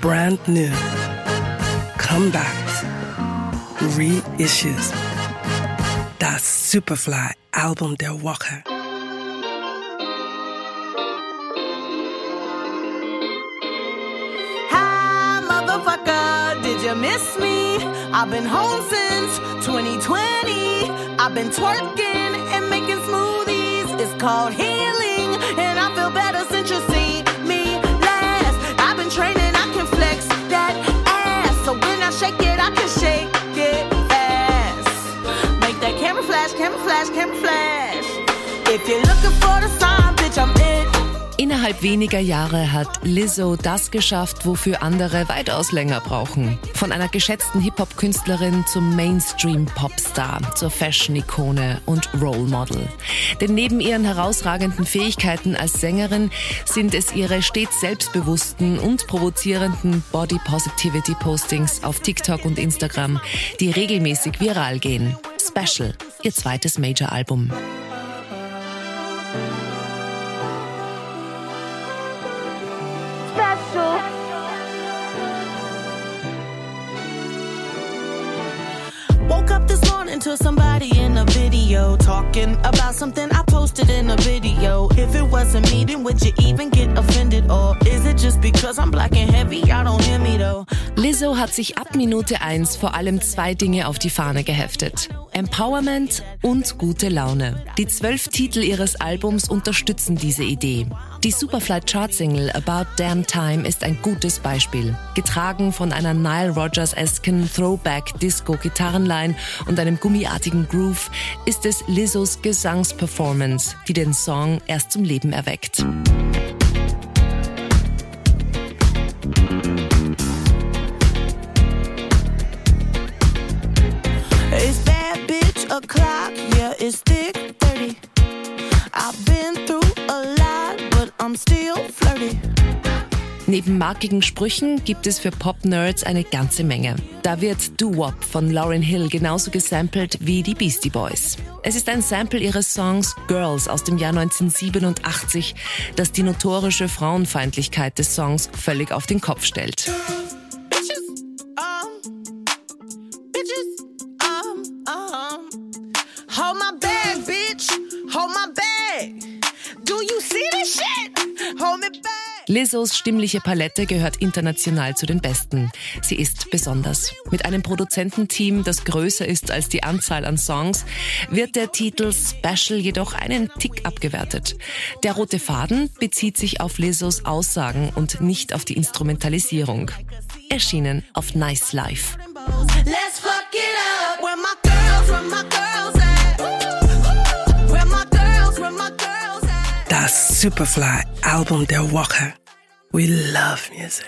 brand new, comebacks, reissues. Das Superfly Album der Woche. Hi, motherfucker, did you miss me? I've been home since 2020. I've been twerking and making smoothies. It's called healing, and I feel better since you flash, camera flash. If you're looking for the sign, bitch, I'm it. Innerhalb weniger Jahre hat Lizzo das geschafft, wofür andere weitaus länger brauchen. Von einer geschätzten Hip-Hop-Künstlerin zum Mainstream-Popstar, zur Fashion-Ikone und Role Model. Denn neben ihren herausragenden Fähigkeiten als Sängerin sind es ihre stets selbstbewussten und provozierenden Body Positivity Postings auf TikTok und Instagram, die regelmäßig viral gehen. Special, ihr zweites Major-Album. Woke up this morning to somebody in a video talking about something I posted in a video. If it wasn't me, then would you even get offended? Or is it just because I'm black and heavy? Y'all don't hear me though. Lizzo hat sich ab Minute 1 vor allem zwei Dinge auf die Fahne geheftet. Empowerment und gute Laune. Die zwölf Titel ihres Albums unterstützen diese Idee. Die Superfly Chart Single About Damn Time ist ein gutes Beispiel. Getragen von einer Nile Rodgers-esken Throwback-Disco-Gitarrenline und einem gummiartigen Groove ist es Lizzos Gesangsperformance, die den Song erst zum Leben erweckt. It's bad bitch o'clock, yeah, it's thick 30. I've been Neben markigen Sprüchen gibt es für Pop-Nerds eine ganze Menge. Da wird Doo-Wop von Lauryn Hill genauso gesampelt wie die Beastie Boys. Es ist ein Sample ihres Songs Girls aus dem Jahr 1987, das die notorische Frauenfeindlichkeit des Songs völlig auf den Kopf stellt. Lizzos stimmliche Palette gehört international zu den besten. Sie ist besonders. Mit einem Produzententeam, das größer ist als die Anzahl an Songs, wird der Titel Special jedoch einen Tick abgewertet. Der rote Faden bezieht sich auf Lizzos Aussagen und nicht auf die Instrumentalisierung. Erschienen auf Nice Life. Das Superfly Album der Woche. We love music.